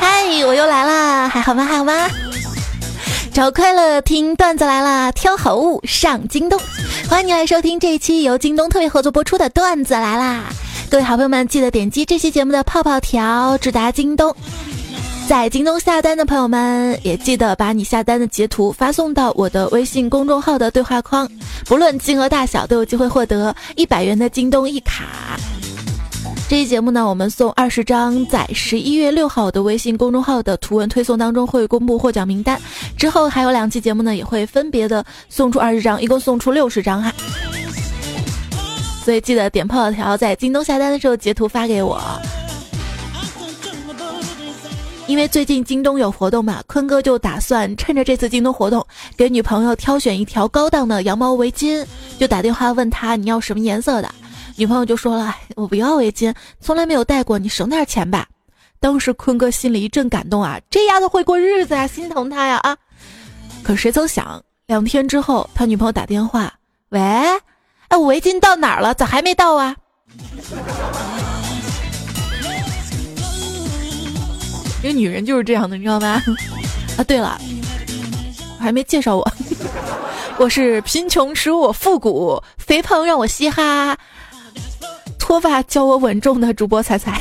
嗨，我又来啦，还好吗？还好吗？找快乐，听段子来啦！挑好物上京东，欢迎你来收听这一期由京东特别合作播出的段子来啦！各位好朋友们，记得点击这期节目的泡泡条，直达京东。在京东下单的朋友们，也记得把你下单的截图发送到我的微信公众号的对话框，不论金额大小，都有机会获得一百元的京东一卡。这期节目呢，我们送二十张，在十一月六号的微信公众号的图文推送当中会公布获奖名单。之后还有两期节目呢，也会分别的送出二十张，一共送出六十张哈。所以记得点泡泡条，在京东下单的时候截图发给我。因为最近京东有活动嘛，坤哥就打算趁着这次京东活动，给女朋友挑选一条高档的羊毛围巾，就打电话问他你要什么颜色的。女朋友就说了：“我不要围巾，从来没有戴过，你省点钱吧。”当时坤哥心里一阵感动啊，这丫头会过日子啊，心疼她呀啊！可谁曾想，两天之后，他女朋友打电话：“喂，哎，我围巾到哪儿了？咋还没到啊？”这个女人就是这样的，你知道吗？啊，对了，我还没介绍我，我是贫穷使我复古，肥胖让我嘻哈。脱发教我稳重的主播彩彩。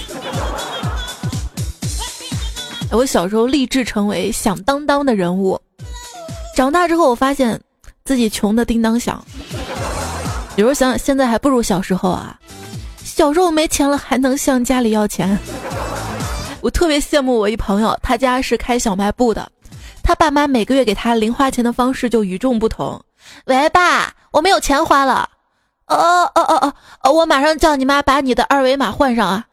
我小时候立志成为响当当的人物，长大之后我发现自己穷的叮当响。有时候想想，现在还不如小时候啊！小时候没钱了还能向家里要钱。我特别羡慕我一朋友，他家是开小卖部的，他爸妈每个月给他零花钱的方式就与众不同。喂，爸，我没有钱花了。哦哦哦哦哦！我马上叫你妈把你的二维码换上啊！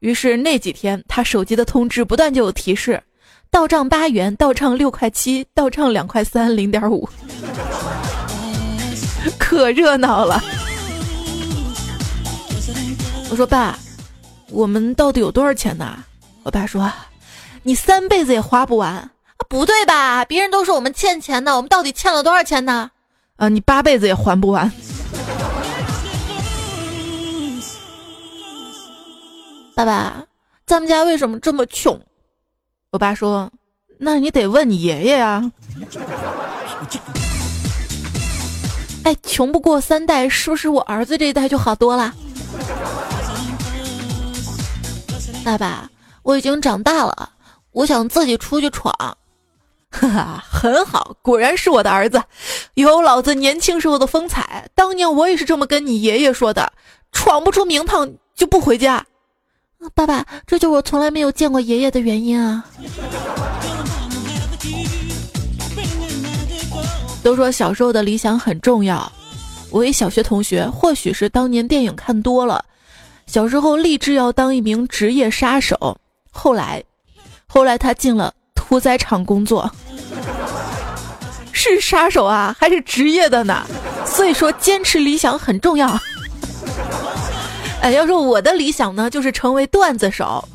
于是那几天，他手机的通知不断就有提示：到账八元，到账六块七，到账两块三零点五，可热闹了。我说爸，我们到底有多少钱呢？我爸说：你三辈子也花不完。不对吧？别人都说我们欠钱呢，我们到底欠了多少钱呢？啊，你八辈子也还不完。爸爸，咱们家为什么这么穷？我爸说：“那你得问你爷爷呀。”哎，穷不过三代，是不是我儿子这一代就好多了？爸爸，我已经长大了，我想自己出去闯。哈哈，很好，果然是我的儿子，有老子年轻时候的风采。当年我也是这么跟你爷爷说的：闯不出名堂就不回家。爸爸，这就是我从来没有见过爷爷的原因啊！都说小时候的理想很重要。我一小学同学，或许是当年电影看多了，小时候立志要当一名职业杀手。后来，后来他进了屠宰场工作，是杀手啊，还是职业的呢？所以说，坚持理想很重要。哎，要说我的理想呢，就是成为段子手。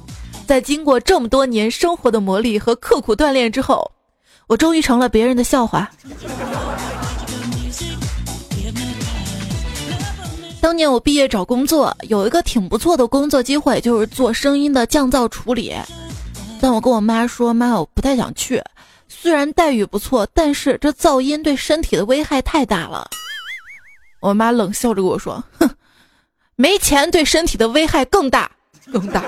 在经过这么多年生活的磨砺和刻苦锻炼之后，我终于成了别人的笑话。当年我毕业找工作，有一个挺不错的工作机会，就是做声音的降噪处理。但我跟我妈说：“妈，我不太想去。虽然待遇不错，但是这噪音对身体的危害太大了。”我妈冷笑着跟我说：“哼。”没钱对身体的危害更大，更大。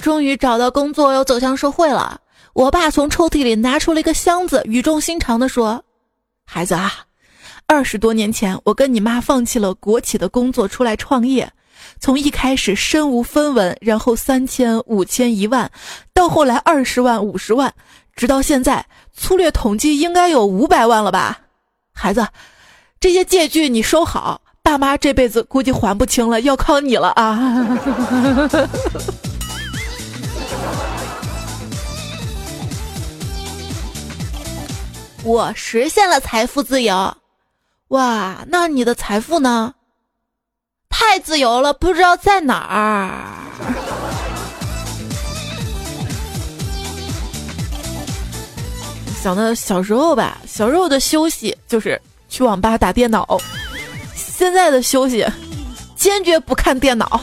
终于找到工作，又走向社会了。我爸从抽屉里拿出了一个箱子，语重心长地说：“孩子啊，二十多年前，我跟你妈放弃了国企的工作，出来创业。从一开始身无分文，然后三千、五千、一万，到后来二十万、五十万，直到现在，粗略统计应该有五百万了吧，孩子。”这些借据你收好，爸妈这辈子估计还不清了，要靠你了啊！我实现了财富自由，哇，那你的财富呢？太自由了，不知道在哪儿。想到小时候吧，小时候的休息就是。去网吧打电脑。现在的休息，坚决不看电脑。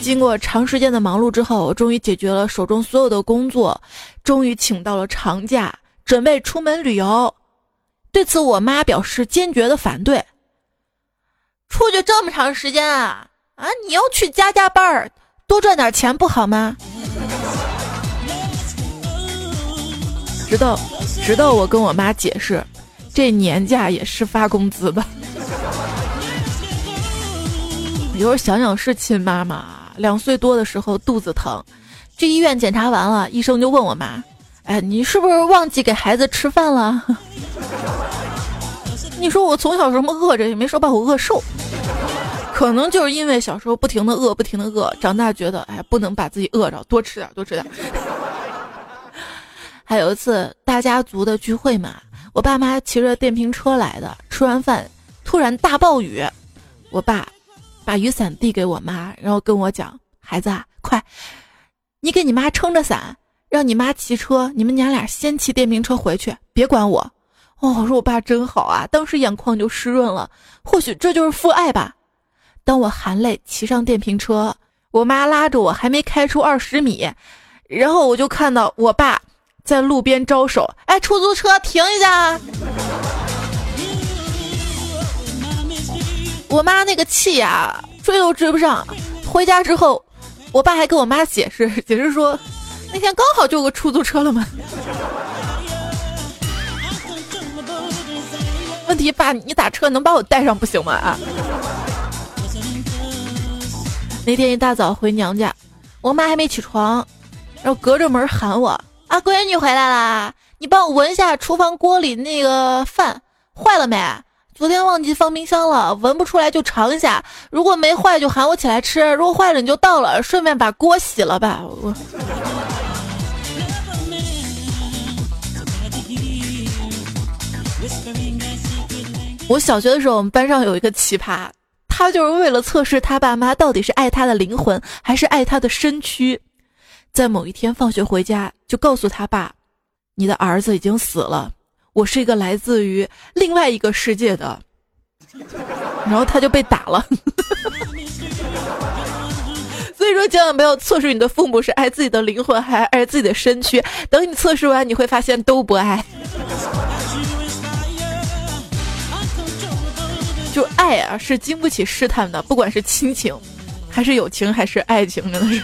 经过长时间的忙碌之后，我终于解决了手中所有的工作，终于请到了长假，准备出门旅游。对此，我妈表示坚决的反对。出去这么长时间啊啊！你要去加加班儿，多赚点钱不好吗？直到直到我跟我妈解释。这年假也是发工资的。有时候想想是亲妈妈，两岁多的时候肚子疼，去医院检查完了，医生就问我妈：“哎，你是不是忘记给孩子吃饭了？” 你说我从小什么饿着，也没说把我饿瘦，可能就是因为小时候不停的饿，不停的饿，长大觉得哎，不能把自己饿着，多吃点，多吃点。还有一次大家族的聚会嘛。我爸妈骑着电瓶车来的，吃完饭突然大暴雨，我爸把雨伞递给我妈，然后跟我讲：“孩子啊，快，你给你妈撑着伞，让你妈骑车，你们娘俩先骑电瓶车回去，别管我。”哦，我说我爸真好啊，当时眼眶就湿润了。或许这就是父爱吧。当我含泪骑上电瓶车，我妈拉着我还没开出二十米，然后我就看到我爸。在路边招手，哎，出租车停一下！我妈那个气呀，追都追不上。回家之后，我爸还跟我妈解释，解释说，那天刚好就有个出租车了嘛。问题，爸，你打车能把我带上不行吗？啊！那天一大早回娘家，我妈还没起床，然后隔着门喊我。啊，闺女回来啦！你帮我闻一下厨房锅里那个饭坏了没？昨天忘记放冰箱了，闻不出来就尝一下。如果没坏就喊我起来吃，如果坏了你就倒了，顺便把锅洗了吧。我我小学的时候，我们班上有一个奇葩，他就是为了测试他爸妈到底是爱他的灵魂还是爱他的身躯。在某一天放学回家，就告诉他爸：“你的儿子已经死了，我是一个来自于另外一个世界的。”然后他就被打了。所以说，千万不要测试你的父母是爱自己的灵魂还是爱自己的身躯。等你测试完，你会发现都不爱。就爱啊，是经不起试探的，不管是亲情，还是友情，还是爱情，真的是。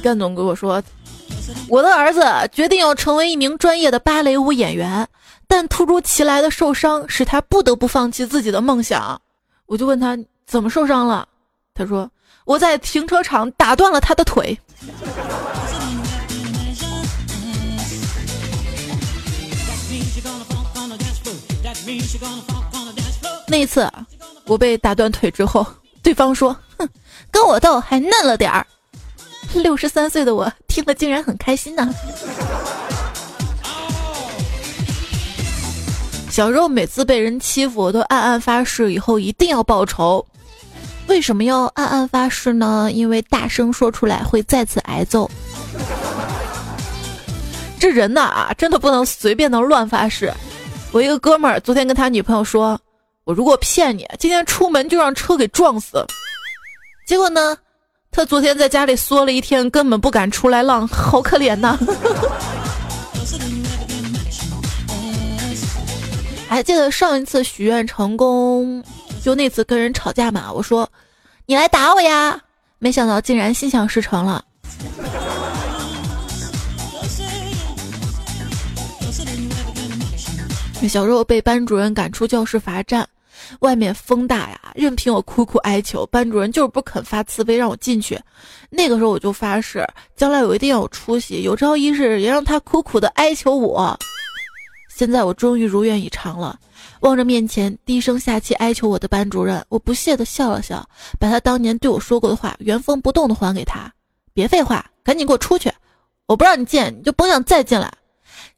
干总跟我说，我的儿子决定要成为一名专业的芭蕾舞演员，但突如其来的受伤使他不得不放弃自己的梦想。我就问他怎么受伤了，他说我在停车场打断了他的腿。那次我被打断腿之后，对方说：“哼，跟我斗还嫩了点儿。”六十三岁的我听了竟然很开心呢。小时候每次被人欺负，我都暗暗发誓以后一定要报仇。为什么要暗暗发誓呢？因为大声说出来会再次挨揍。这人呐啊，真的不能随便的乱发誓。我一个哥们儿昨天跟他女朋友说：“我如果骗你，今天出门就让车给撞死。”结果呢？他昨天在家里缩了一天，根本不敢出来浪，好可怜呐！还 记得上一次许愿成功，就那次跟人吵架嘛？我说你来打我呀，没想到竟然心想事成了。小时候被班主任赶出教室罚站。外面风大呀，任凭我苦苦哀求，班主任就是不肯发慈悲让我进去。那个时候我就发誓，将来我一定要有出息，有朝一日也让他苦苦的哀求我。现在我终于如愿以偿了，望着面前低声下气哀求我的班主任，我不屑的笑了笑，把他当年对我说过的话原封不动的还给他。别废话，赶紧给我出去！我不让你进，你就甭想再进来。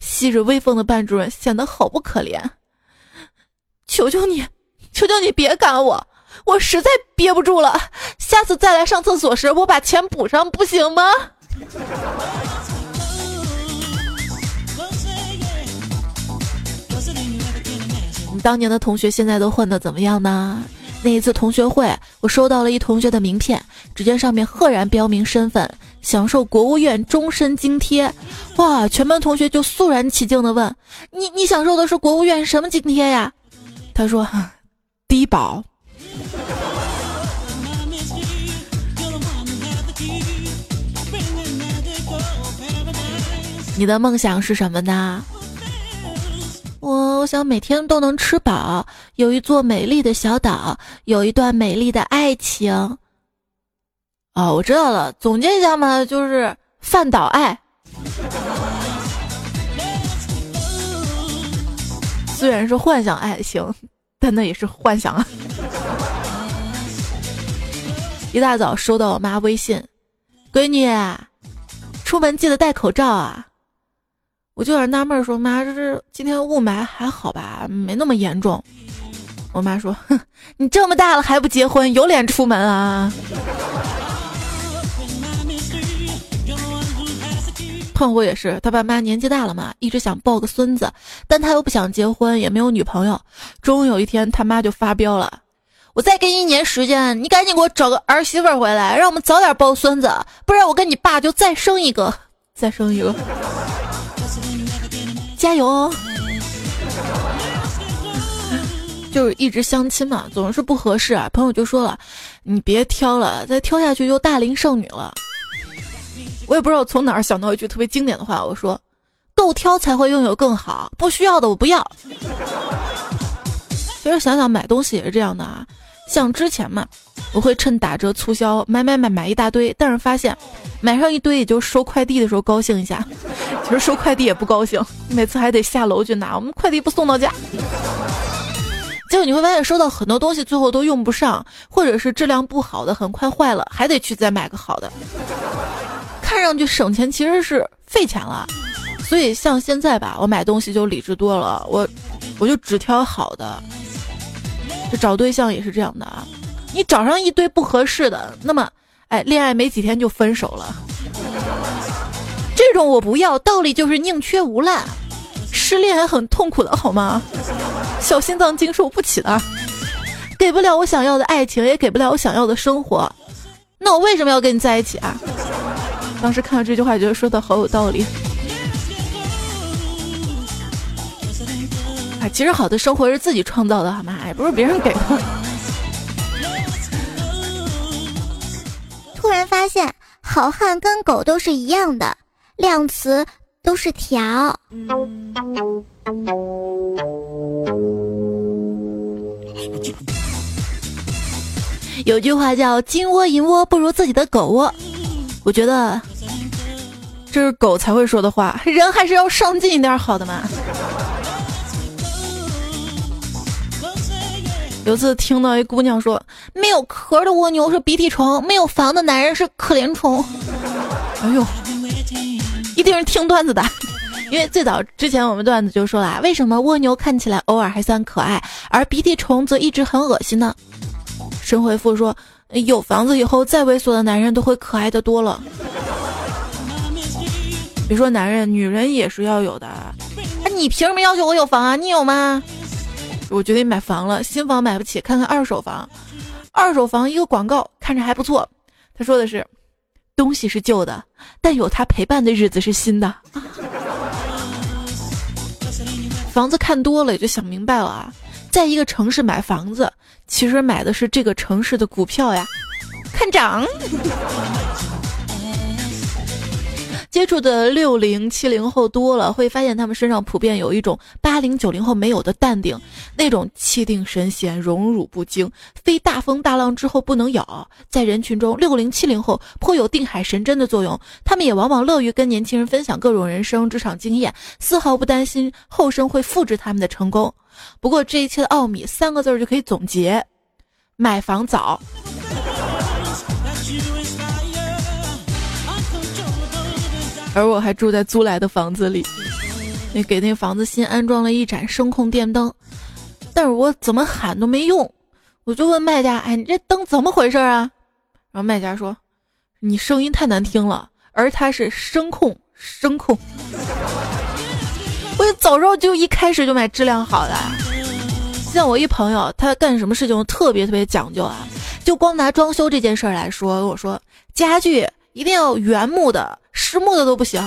昔日威风的班主任显得好不可怜。求求你求求你别赶我我实在憋不住了下次再来上厕所时我把钱补上不行吗？你当年的同学现在都混的怎么样呢？那一次同学会我收到了一同学的名片只见上面赫然标明身份享受国务院终身津贴。哇！全班同学就肃然起敬地问：“你你享受的是国务院什么津贴呀？”他说：“低保。”你的梦想是什么呢？我我想每天都能吃饱，有一座美丽的小岛，有一段美丽的爱情。哦，我知道了，总结一下嘛，就是饭岛爱。虽然是幻想爱情，但那也是幻想啊。一大早收到我妈微信，闺女，出门记得戴口罩啊。我就有点纳闷，说妈，这是今天雾霾还好吧？没那么严重。我妈说，哼，你这么大了还不结婚，有脸出门啊？胖虎也是，他爸妈年纪大了嘛，一直想抱个孙子，但他又不想结婚，也没有女朋友。终于有一天，他妈就发飙了：“我再给你一年时间，你赶紧给我找个儿媳妇回来，让我们早点抱孙子，不然我跟你爸就再生一个，再生一个。”加油哦！就是一直相亲嘛，总是不合适啊。朋友就说了：“你别挑了，再挑下去就大龄剩女了。”我也不知道从哪儿想到一句特别经典的话，我说：“够挑才会拥有更好，不需要的我不要。”其实想想买东西也是这样的啊，像之前嘛，我会趁打折促销买买买买一大堆，但是发现买上一堆也就收快递的时候高兴一下。其实收快递也不高兴，每次还得下楼去拿，我们快递不送到家。结果你会发现收到很多东西最后都用不上，或者是质量不好的很快坏了，还得去再买个好的。看上去省钱，其实是费钱了。所以像现在吧，我买东西就理智多了，我我就只挑好的。这找对象也是这样的啊，你找上一堆不合适的，那么哎，恋爱没几天就分手了。这种我不要，道理就是宁缺毋滥。失恋还很痛苦的好吗？小心脏经受不起的，给不了我想要的爱情，也给不了我想要的生活。那我为什么要跟你在一起啊？当时看到这句话，觉得说的好有道理。啊，其实好的生活是自己创造的，好吗？也不是别人给的。突然发现，好汉跟狗都是一样的。量词都是条。有句话叫“金窝银窝不如自己的狗窝”，我觉得这是狗才会说的话，人还是要上进一点好的嘛。有次听到一姑娘说：“没有壳的蜗牛是鼻涕虫，没有房的男人是可怜虫。”哎呦！一定是听段子的，因为最早之前我们段子就说了，为什么蜗牛看起来偶尔还算可爱，而鼻涕虫则一直很恶心呢？神回复说，有房子以后再猥琐的男人都会可爱的多了。别说男人，女人也是要有的。哎，你凭什么要求我有房啊？你有吗？我决定买房了，新房买不起，看看二手房。二手房一个广告看着还不错，他说的是。东西是旧的，但有他陪伴的日子是新的。房子看多了也就想明白了啊，在一个城市买房子，其实买的是这个城市的股票呀，看涨。接触的六零七零后多了，会发现他们身上普遍有一种八零九零后没有的淡定，那种气定神闲、荣辱不惊，非大风大浪之后不能有。在人群中，六零七零后颇有定海神针的作用，他们也往往乐于跟年轻人分享各种人生职场经验，丝毫不担心后生会复制他们的成功。不过，这一切的奥秘三个字就可以总结：买房早。而我还住在租来的房子里，那给那房子新安装了一盏声控电灯，但是我怎么喊都没用，我就问卖家：“哎，你这灯怎么回事啊？”然后卖家说：“你声音太难听了，而它是声控，声控。”我早知道就一开始就买质量好的。像我一朋友，他干什么事情特别特别讲究啊？就光拿装修这件事儿来说，我说家具一定要原木的，实木的都不行。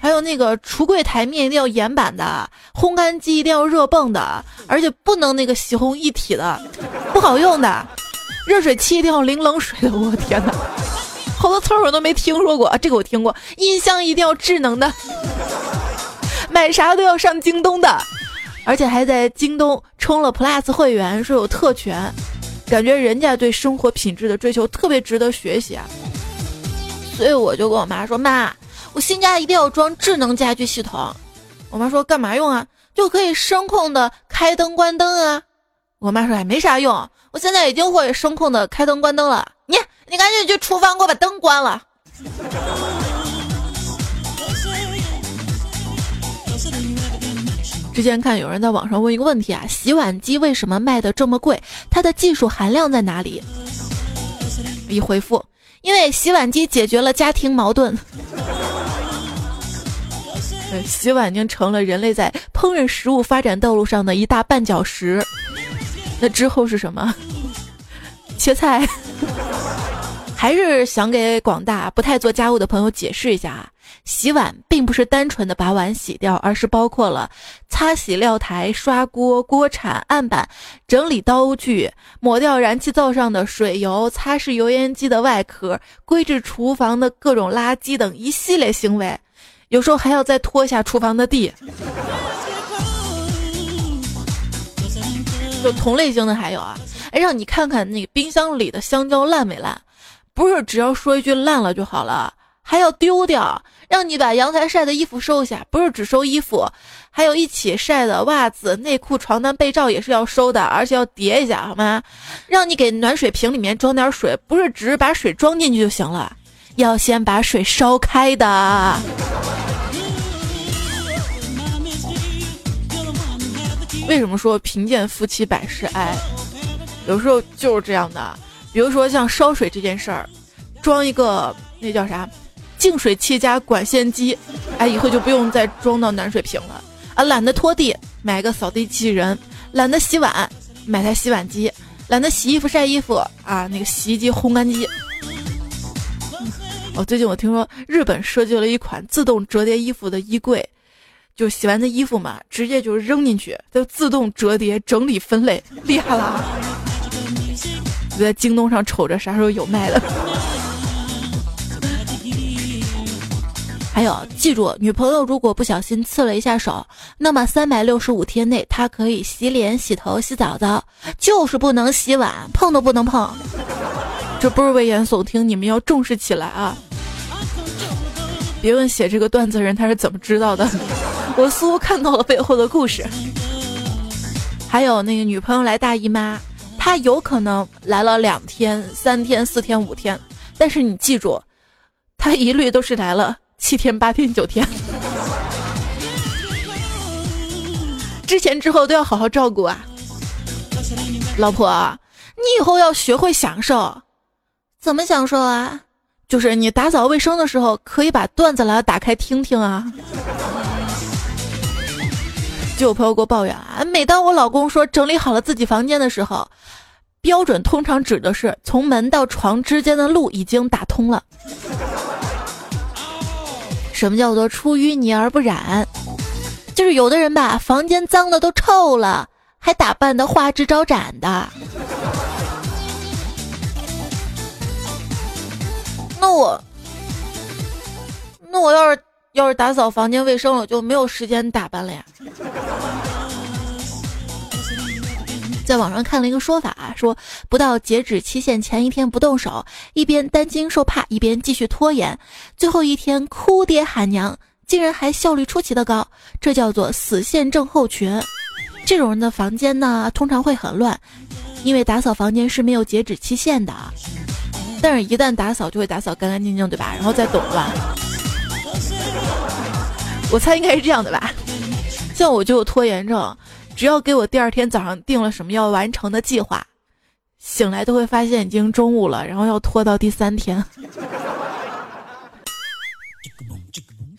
还有那个橱柜台面一定要岩板的，烘干机一定要热泵的，而且不能那个洗烘一体的，不好用的。热水器一定要淋冷水的，我天哪，好多词儿我都没听说过，这个我听过。音箱一定要智能的，买啥都要上京东的，而且还在京东充了 Plus 会员，说有特权，感觉人家对生活品质的追求特别值得学习啊。所以我就跟我妈说，妈。我新家一定要装智能家居系统，我妈说干嘛用啊？就可以声控的开灯关灯啊。我妈说哎没啥用，我现在已经会声控的开灯关灯了。你你赶紧去厨房给我把灯关了。之前看有人在网上问一个问题啊，洗碗机为什么卖的这么贵？它的技术含量在哪里？一回复，因为洗碗机解决了家庭矛盾。洗碗已经成了人类在烹饪食物发展道路上的一大绊脚石。那之后是什么？切菜。还是想给广大不太做家务的朋友解释一下啊，洗碗并不是单纯的把碗洗掉，而是包括了擦洗料台、刷锅、锅铲、案板、整理刀具、抹掉燃气灶上的水油、擦拭油烟机的外壳、归置厨房的各种垃圾等一系列行为。有时候还要再拖一下厨房的地，就同类型的还有啊，哎，让你看看那个冰箱里的香蕉烂没烂，不是只要说一句烂了就好了，还要丢掉。让你把阳台晒的衣服收下，不是只收衣服，还有一起晒的袜子、内裤、床单、被罩也是要收的，而且要叠一下，好吗？让你给暖水瓶里面装点水，不是只是把水装进去就行了。要先把水烧开的。为什么说贫贱夫妻百事哀？有时候就是这样的。比如说像烧水这件事儿，装一个那叫啥净水器加管线机，哎，以后就不用再装到暖水瓶了。啊，懒得拖地，买个扫地机器人；懒得洗碗，买台洗碗机；懒得洗衣服晒衣服，啊，那个洗衣机烘干机。哦，最近我听说日本设计了一款自动折叠衣服的衣柜，就洗完的衣服嘛，直接就扔进去，它就自动折叠、整理、分类，厉害啦！我在京东上瞅着啥时候有卖的。还有，记住，女朋友如果不小心刺了一下手，那么三百六十五天内她可以洗脸、洗头、洗澡澡，就是不能洗碗，碰都不能碰。这不是危言耸听，你们要重视起来啊！别问写这个段子人他是怎么知道的，我似乎看到了背后的故事。还有那个女朋友来大姨妈，她有可能来了两天、三天、四天、五天，但是你记住，她一律都是来了七天、八天、九天。之前之后都要好好照顾啊，老婆，你以后要学会享受。怎么享受啊？就是你打扫卫生的时候，可以把段子来打开听听啊。就有朋友给我抱怨啊，每当我老公说整理好了自己房间的时候，标准通常指的是从门到床之间的路已经打通了。什么叫做出淤泥而不染？就是有的人吧，房间脏的都臭了，还打扮的花枝招展的。那我，那我要是要是打扫房间卫生了，就没有时间打扮了呀。在网上看了一个说法，说不到截止期限前一天不动手，一边担惊受怕，一边继续拖延，最后一天哭爹喊娘，竟然还效率出奇的高，这叫做死线症候群。这种人的房间呢，通常会很乱，因为打扫房间是没有截止期限的。但是，一旦打扫就会打扫干干净净，对吧？然后再懂乱。我猜应该是这样的吧。像我就有拖延症，只要给我第二天早上定了什么要完成的计划，醒来都会发现已经中午了，然后要拖到第三天。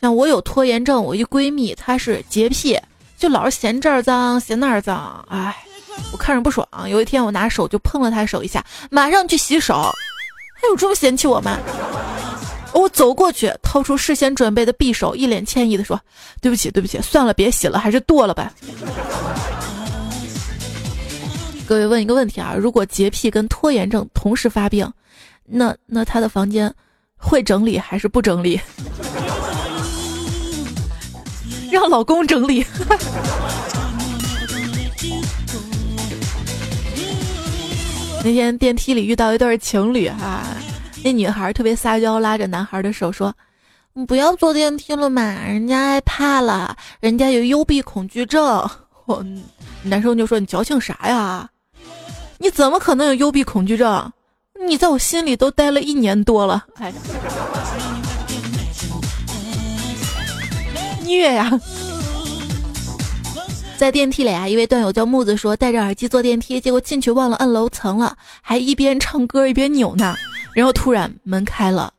像我有拖延症，我一闺蜜她是洁癖，就老是嫌这儿脏嫌那儿脏，哎。我看着不爽，有一天我拿手就碰了她手一下，马上去洗手。还有这么嫌弃我吗？我走过去，掏出事先准备的匕首，一脸歉意的说：“对不起，对不起，算了，别洗了，还是剁了吧。”各位问一个问题啊，如果洁癖跟拖延症同时发病，那那他的房间会整理还是不整理？让老公整理。那天电梯里遇到一对情侣哈，那女孩特别撒娇，拉着男孩的手说：“你不要坐电梯了嘛，人家害怕了，人家有幽闭恐惧症。”我男生就说：“你矫情啥呀？你怎么可能有幽闭恐惧症？你在我心里都待了一年多了，哎，虐呀！”在电梯里啊，一位段友叫木子说，戴着耳机坐电梯，结果进去忘了摁楼层了，还一边唱歌一边扭呢。然后突然门开了，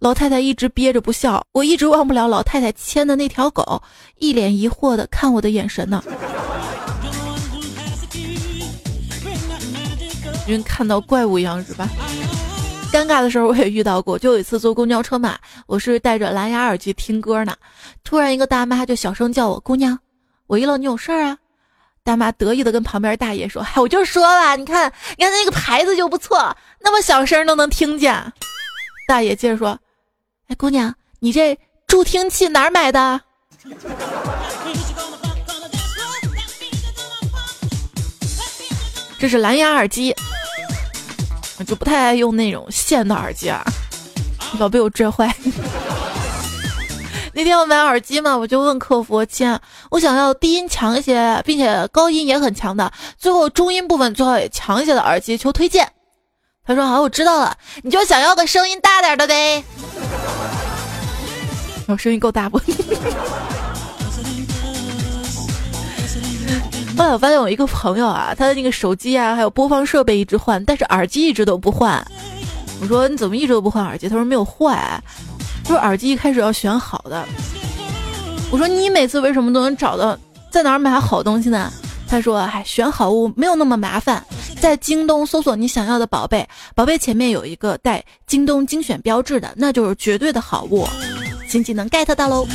老太太一直憋着不笑，我一直忘不了老太太牵的那条狗，一脸疑惑的看我的眼神呢。因为看到怪物一样是吧？尴尬的时候我也遇到过，就有一次坐公交车嘛，我是戴着蓝牙耳机听歌呢，突然一个大妈就小声叫我姑娘。我一愣，你有事儿啊？大妈得意的跟旁边大爷说：“嗨，我就说了，你看，你看那个牌子就不错，那么小声都能听见。”大爷接着说：“哎，姑娘，你这助听器哪儿买的？”这是蓝牙耳机，我就不太爱用那种线的耳机啊，老被我拽坏。那天我买耳机嘛，我就问客服：“亲，我想要低音强一些，并且高音也很强的，最后中音部分最好也强一些的耳机，求推荐。”他说：“好，我知道了，你就想要个声音大点的呗。”我声音够大不？后来我发现我一个朋友啊，他的那个手机啊，还有播放设备一直换，但是耳机一直都不换。我说：“你怎么一直都不换耳机？”他说：“没有坏。”就是耳机一开始要选好的，我说你每次为什么都能找到在哪儿买好东西呢？他说，哎，选好物没有那么麻烦，在京东搜索你想要的宝贝，宝贝前面有一个带京东精选标志的，那就是绝对的好物。新技能 get 到喽！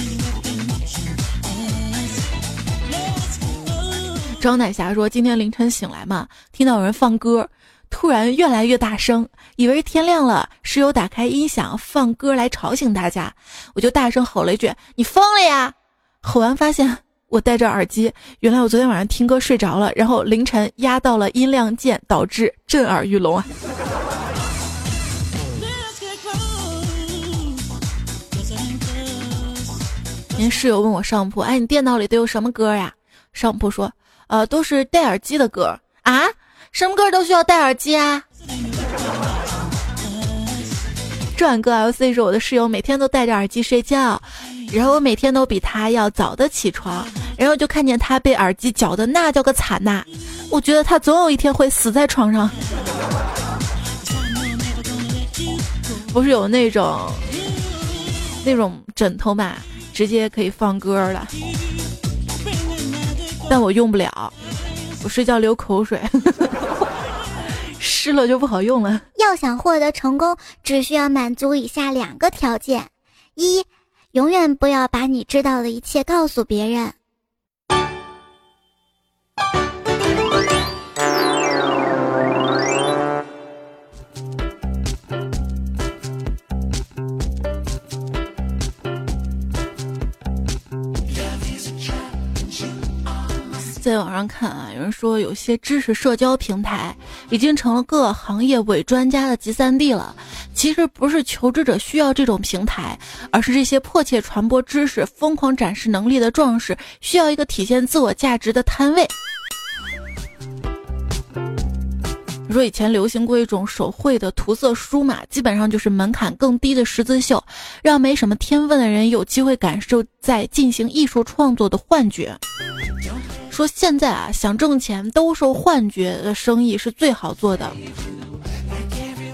张乃霞说，今天凌晨醒来嘛，听到有人放歌。突然越来越大声，以为天亮了，室友打开音响放歌来吵醒大家，我就大声吼了一句：“你疯了呀！”吼完发现我戴着耳机，原来我昨天晚上听歌睡着了，然后凌晨压到了音量键，导致震耳欲聋啊！您室友问我上铺：“哎，你电脑里都有什么歌呀？”上铺说：“呃，都是戴耳机的歌啊。”什么歌都需要戴耳机啊！转哥 LC 是我的室友，每天都戴着耳机睡觉，然后我每天都比他要早的起床，然后就看见他被耳机搅的那叫个惨呐！我觉得他总有一天会死在床上。不是有那种那种枕头嘛，直接可以放歌了，但我用不了。我睡觉流口水，湿了就不好用了。要想获得成功，只需要满足以下两个条件：一，永远不要把你知道的一切告诉别人。在网上看啊，有人说有些知识社交平台已经成了各行业伪专家的集散地了。其实不是求职者需要这种平台，而是这些迫切传播知识、疯狂展示能力的壮士需要一个体现自我价值的摊位。你说以前流行过一种手绘的涂色书嘛，基本上就是门槛更低的十字绣，让没什么天分的人有机会感受在进行艺术创作的幻觉。说现在啊，想挣钱兜售幻觉的生意是最好做的。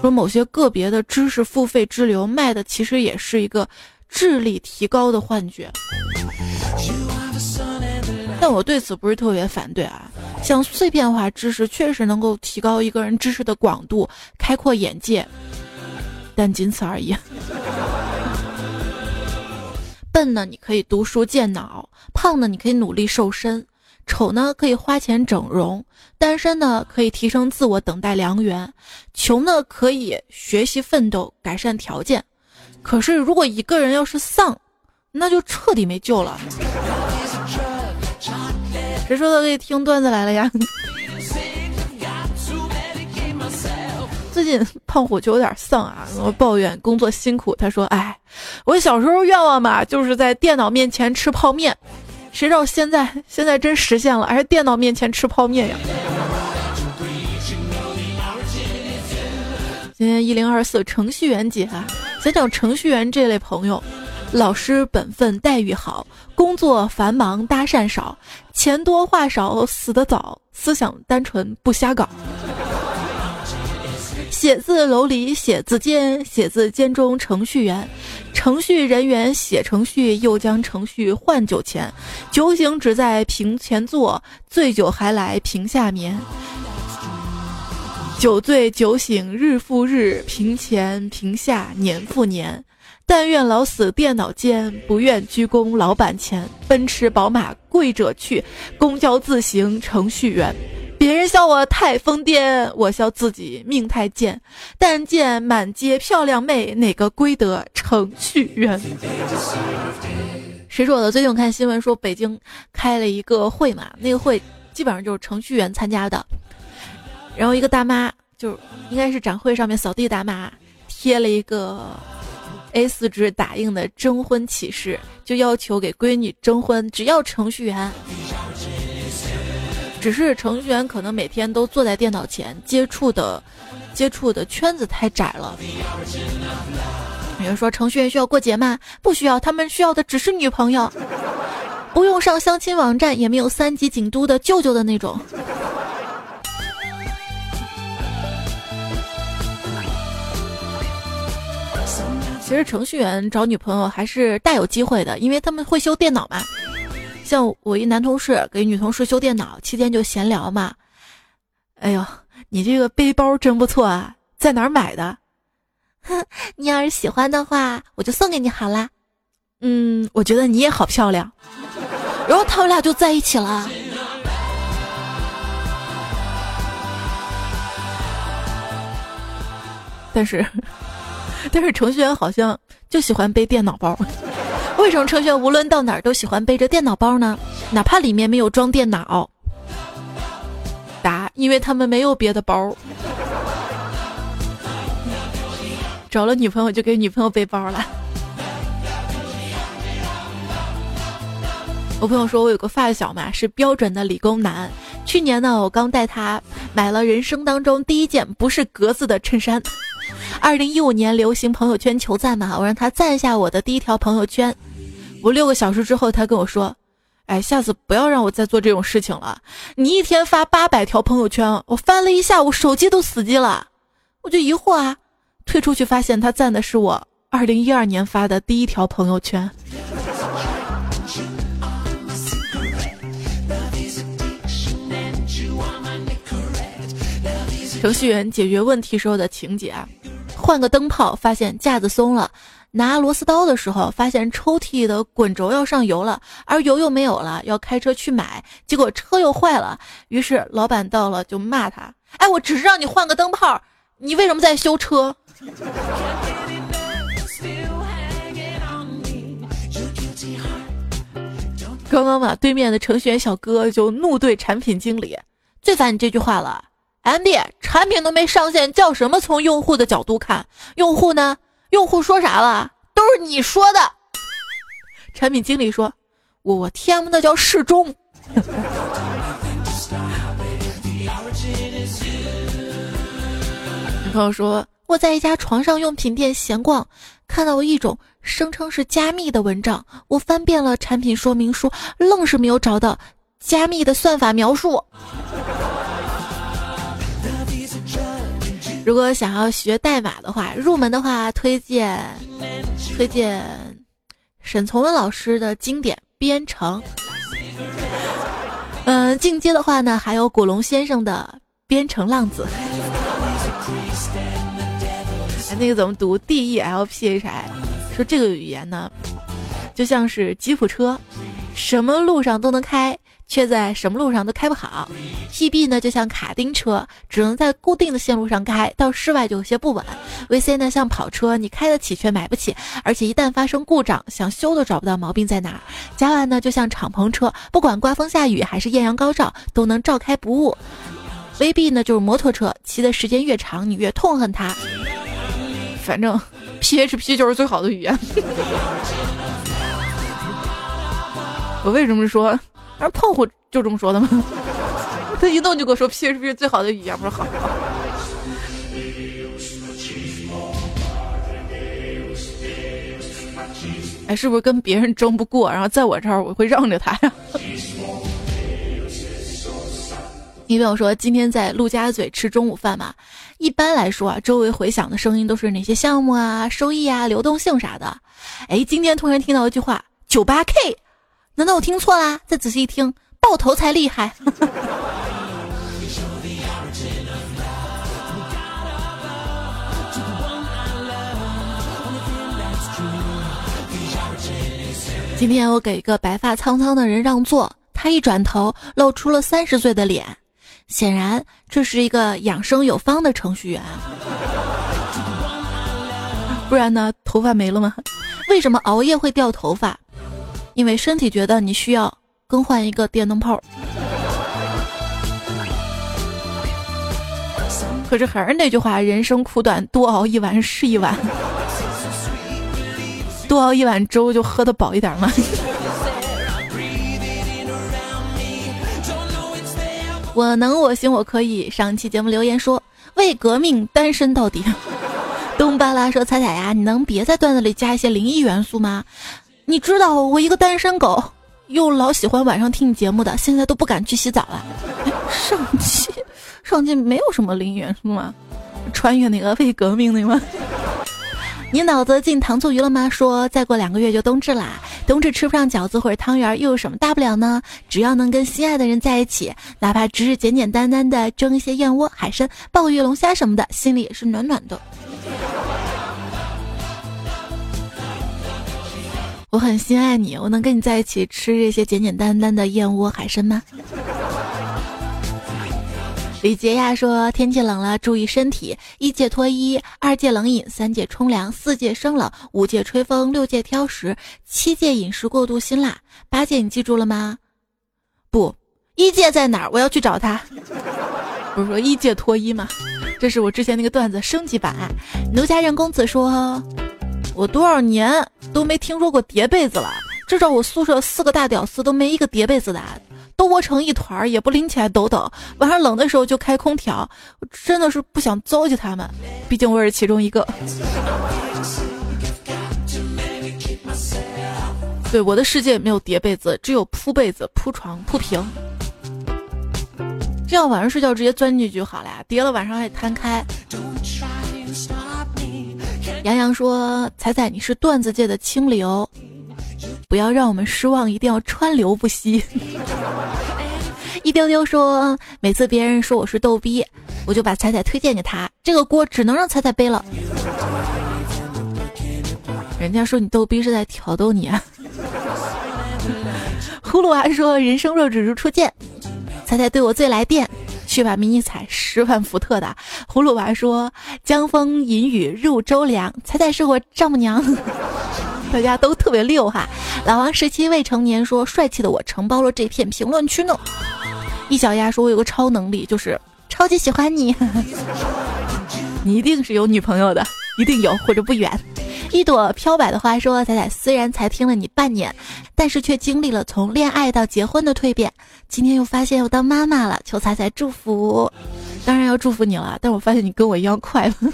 说某些个别的知识付费之流卖的其实也是一个智力提高的幻觉。但我对此不是特别反对啊，像碎片化知识确实能够提高一个人知识的广度，开阔眼界，但仅此而已。笨呢，你可以读书健脑；胖呢，你可以努力瘦身；丑呢，可以花钱整容；单身呢，可以提升自我，等待良缘；穷呢，可以学习奋斗，改善条件。可是，如果一个人要是丧，那就彻底没救了。谁说的可以听段子来了呀？最近胖虎就有点丧啊，我抱怨工作辛苦。他说：“哎，我小时候愿望嘛，就是在电脑面前吃泡面，谁知道现在现在真实现了，还是电脑面前吃泡面呀。”今天一零二四程序员节啊，讲讲程序员这类朋友，老实本分，待遇好，工作繁忙，搭讪少，钱多话少，死得早，思想单纯，不瞎搞。写字楼里写字间，写字间中程序员，程序人员写程序，又将程序换酒钱，酒醒只在屏前坐，醉酒还来屏下眠。酒醉酒醒日复日，屏前屏下年复年。但愿老死电脑间，不愿鞠躬老板前。奔驰宝马贵者去，公交自行程序员。别人笑我太疯癫，我笑自己命太贱。但见满街漂亮妹，哪个归得程序员？谁说的？最近我看新闻说北京开了一个会嘛，那个会基本上就是程序员参加的。然后一个大妈，就应该是展会上面扫地大妈，贴了一个 A4 纸打印的征婚启事，就要求给闺女征婚，只要程序员。只是程序员可能每天都坐在电脑前，接触的接触的圈子太窄了。有人说程序员需要过节吗？不需要，他们需要的只是女朋友，不用上相亲网站，也没有三级警督的舅舅的那种。其实程序员找女朋友还是大有机会的，因为他们会修电脑嘛。像我一男同事给女同事修电脑，期间就闲聊嘛。哎呦，你这个背包真不错啊，在哪儿买的？哼，你要是喜欢的话，我就送给你好啦。嗯，我觉得你也好漂亮。然后他们俩就在一起了。但是，但是程序员好像就喜欢背电脑包。为什么程序员无论到哪儿都喜欢背着电脑包呢？哪怕里面没有装电脑。答：因为他们没有别的包。找了女朋友就给女朋友背包了。我朋友说我有个发小嘛，是标准的理工男。去年呢，我刚带他买了人生当中第一件不是格子的衬衫。二零一五年流行朋友圈求赞嘛，我让他赞一下我的第一条朋友圈。五六个小时之后，他跟我说：“哎，下次不要让我再做这种事情了。你一天发八百条朋友圈，我翻了一下午，手机都死机了。”我就疑惑啊，退出去发现他赞的是我二零一二年发的第一条朋友圈。程序员解决问题时候的情节啊，换个灯泡，发现架子松了。拿螺丝刀的时候，发现抽屉的滚轴要上油了，而油又没有了，要开车去买，结果车又坏了。于是老板到了就骂他：“哎，我只是让你换个灯泡，你为什么在修车？” 刚刚嘛，对面的程序员小哥就怒对产品经理：“最烦你这句话了，MD，产品都没上线，叫什么从用户的角度看？用户呢？”用户说啥了？都是你说的。产品经理说：“我我 TM 那叫适中。”女朋友说：“我在一家床上用品店闲逛，看到一种声称是加密的蚊帐，我翻遍了产品说明书，愣是没有找到加密的算法描述。”如果想要学代码的话，入门的话推荐推荐沈从文老师的经典编程。嗯，进阶的话呢，还有古龙先生的《编程浪子》。哎，那个怎么读？D E L P H I，说这个语言呢，就像是吉普车，什么路上都能开。却在什么路上都开不好，PB 呢就像卡丁车，只能在固定的线路上开，到室外就有些不稳。VC 呢像跑车，你开得起却买不起，而且一旦发生故障，想修都找不到毛病在哪儿。甲烷呢就像敞篷车，不管刮风下雨还是艳阳高照，都能照开不误。VB 呢就是摩托车，骑的时间越长，你越痛恨它。反正 PHP 就是最好的语言。我为什么说？而胖虎就这么说的吗？他一动就跟我说 PHP 最好的语言，不是好。哎，是不是跟别人争不过，然后在我这儿我会让着他呀？你比我说今天在陆家嘴吃中午饭嘛，一般来说啊，周围回响的声音都是哪些项目啊、收益啊、流动性啥的。哎，今天突然听到一句话：九八 K。难道我听错啦？再仔细一听，爆头才厉害。今天我给一个白发苍苍的人让座，他一转头露出了三十岁的脸，显然这是一个养生有方的程序员。不然呢？头发没了吗？为什么熬夜会掉头发？因为身体觉得你需要更换一个电灯泡，可是还是那句话，人生苦短，多熬一碗是一碗，多熬一碗粥就喝的饱一点嘛。我能，我行，我可以。上期节目留言说为革命单身到底。东巴拉说彩彩呀，你能别在段子里加一些灵异元素吗？你知道我一个单身狗，又老喜欢晚上听你节目的，现在都不敢去洗澡了。上期，上期没有什么灵元素吗？穿越那个为革命的吗？你脑子进糖醋鱼了吗？说再过两个月就冬至啦，冬至吃不上饺子或者汤圆又有什么大不了呢？只要能跟心爱的人在一起，哪怕只是简简单单的蒸一些燕窝、海参、鲍鱼、龙虾什么的，心里也是暖暖的。我很心爱你，我能跟你在一起吃这些简简单单的燕窝海参吗？李杰呀说：天气冷了，注意身体。一戒脱衣，二戒冷饮，三戒冲凉，四戒生冷，五戒吹风，六戒挑食，七戒饮食过度辛辣，八戒你记住了吗？不，一戒在哪儿？我要去找他。不是说一戒脱衣吗？这是我之前那个段子升级版。奴家任公子说。我多少年都没听说过叠被子了，至少我宿舍四个大屌丝都没一个叠被子的，都窝成一团，也不拎起来抖抖。晚上冷的时候就开空调，我真的是不想糟践他们，毕竟我是其中一个。对，我的世界没有叠被子，只有铺被子、铺床、铺平，这样晚上睡觉直接钻进去就好了呀，叠了晚上还摊开。杨洋说：“彩彩，你是段子界的清流，不要让我们失望，一定要川流不息。”一丢丢说：“每次别人说我是逗逼，我就把彩彩推荐给他，这个锅只能让彩彩背了。”人家说你逗逼是在挑逗你啊。葫芦娃说：“人生若只如初见，彩彩对我最来电。”去把迷你彩十万伏特的葫芦娃说：“江风淫雨入周梁，猜猜是我丈母娘。”大家都特别溜哈。老王十七未成年说：“帅气的我承包了这片评论区呢。”一小丫说：“我有个超能力，就是超级喜欢你。”你一定是有女朋友的，一定有或者不远。一朵飘摆的花说：“彩彩虽然才听了你半年，但是却经历了从恋爱到结婚的蜕变。今天又发现要当妈妈了，求彩彩祝福。当然要祝福你了，但我发现你跟我一样快乐。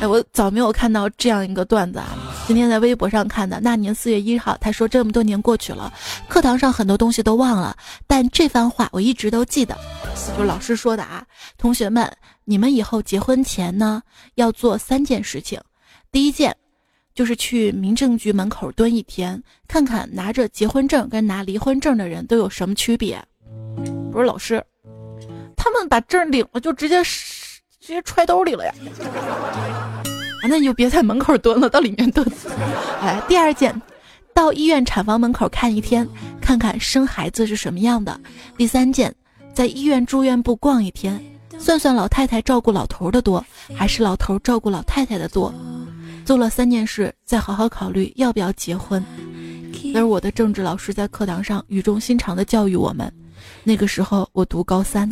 哎，我早没有看到这样一个段子啊！今天在微博上看的。那年四月一号，他说这么多年过去了，课堂上很多东西都忘了，但这番话我一直都记得。就老师说的啊，同学们。”你们以后结婚前呢，要做三件事情。第一件，就是去民政局门口蹲一天，看看拿着结婚证跟拿离婚证的人都有什么区别。不是老师，他们把证领了就直接直接揣兜里了呀。那你就别在门口蹲了，到里面蹲。哎，第二件，到医院产房门口看一天，看看生孩子是什么样的。第三件，在医院住院部逛一天，算算老太太照顾老头的多，还是老头照顾老太太的多。做了三件事，再好好考虑要不要结婚。而我的政治老师在课堂上语重心长地教育我们，那个时候我读高三。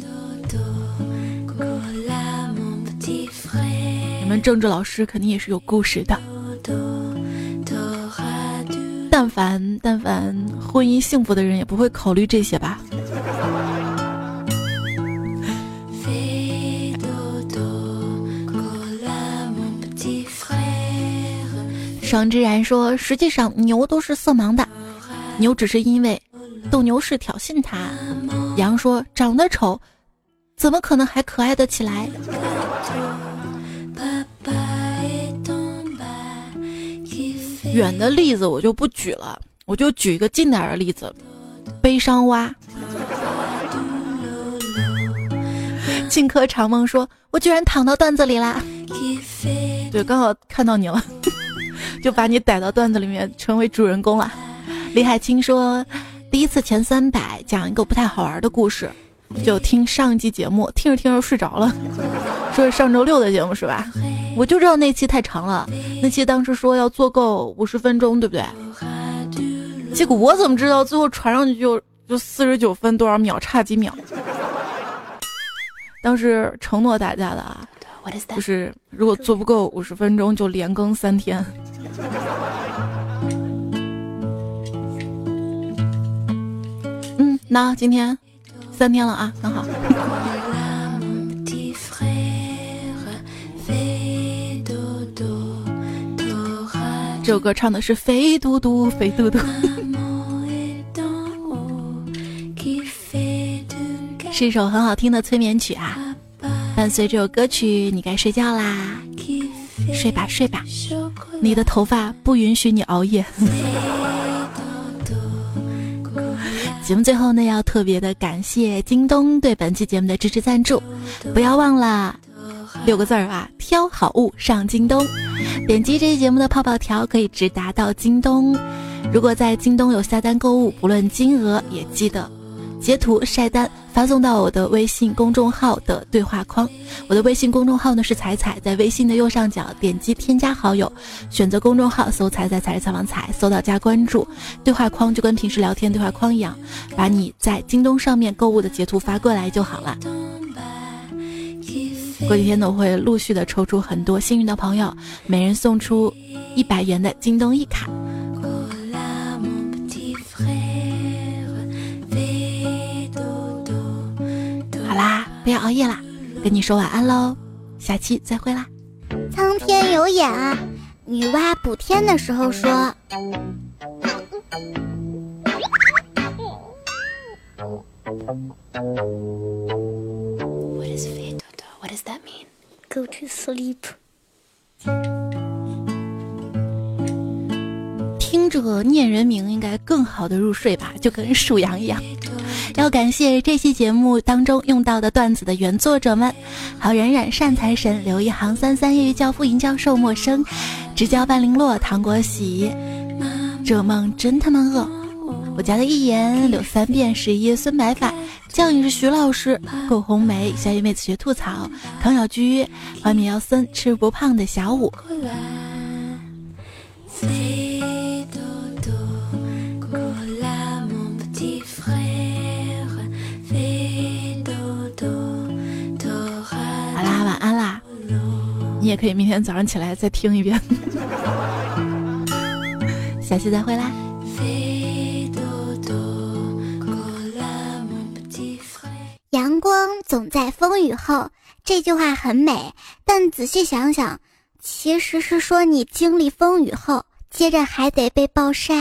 们政治老师肯定也是有故事的。但凡但凡婚姻幸福的人，也不会考虑这些吧。双之然说：“实际上牛都是色盲的，牛只是因为斗牛士挑衅他。”羊说：“长得丑，怎么可能还可爱的起来？”远的例子我就不举了，我就举一个近点的例子，悲伤蛙。荆轲长梦说：“我居然躺到段子里啦！” 对，刚好看到你了，就把你逮到段子里面，成为主人公了。李海清说：“第一次前三百，讲一个不太好玩的故事。”就听上一期节目，听着听着睡着了。说是上周六的节目是吧？我就知道那期太长了。那期当时说要做够五十分钟，对不对？结果我怎么知道最后传上去就就四十九分多少秒，差几秒？当时承诺大家的啊，就是如果做不够五十分钟就连更三天。嗯，那今天。三天了啊，很好。这首歌唱的是肥嘟嘟，肥嘟嘟，是一首很好听的催眠曲啊。伴随这首歌曲，你该睡觉啦，睡吧睡吧，你的头发不允许你熬夜。节目最后呢，要特别的感谢京东对本期节目的支持赞助，不要忘了六个字儿啊，挑好物上京东。点击这期节目的泡泡条可以直达到京东。如果在京东有下单购物，不论金额，也记得。截图晒单发送到我的微信公众号的对话框，我的微信公众号呢是彩彩，在微信的右上角点击添加好友，选择公众号搜“彩彩彩是采访彩”，搜到加关注，对话框就跟平时聊天对话框一样，把你在京东上面购物的截图发过来就好了。过几天呢，我会陆续的抽出很多幸运的朋友，每人送出一百元的京东一卡。不要熬夜啦，跟你说晚安喽，下期再会啦。苍天有眼啊，女娲补天的时候说：“What does that mean? Go to sleep.” 听着念人名应该更好的入睡吧，就跟属羊一样。要感谢这期节目当中用到的段子的原作者们：好冉冉、善财神、刘一航、三三、业余教父、银教授、陌生、直教半零落、糖果喜。这梦真他妈饿！我家的一言、柳三变、十一、孙白发、酱影是徐老师、顾红梅、小野妹子学吐槽、唐小居、花米姚森、吃不胖的小五。也可以明天早上起来再听一遍，下期再会啦。阳光总在风雨后，这句话很美，但仔细想想，其实是说你经历风雨后，接着还得被暴晒。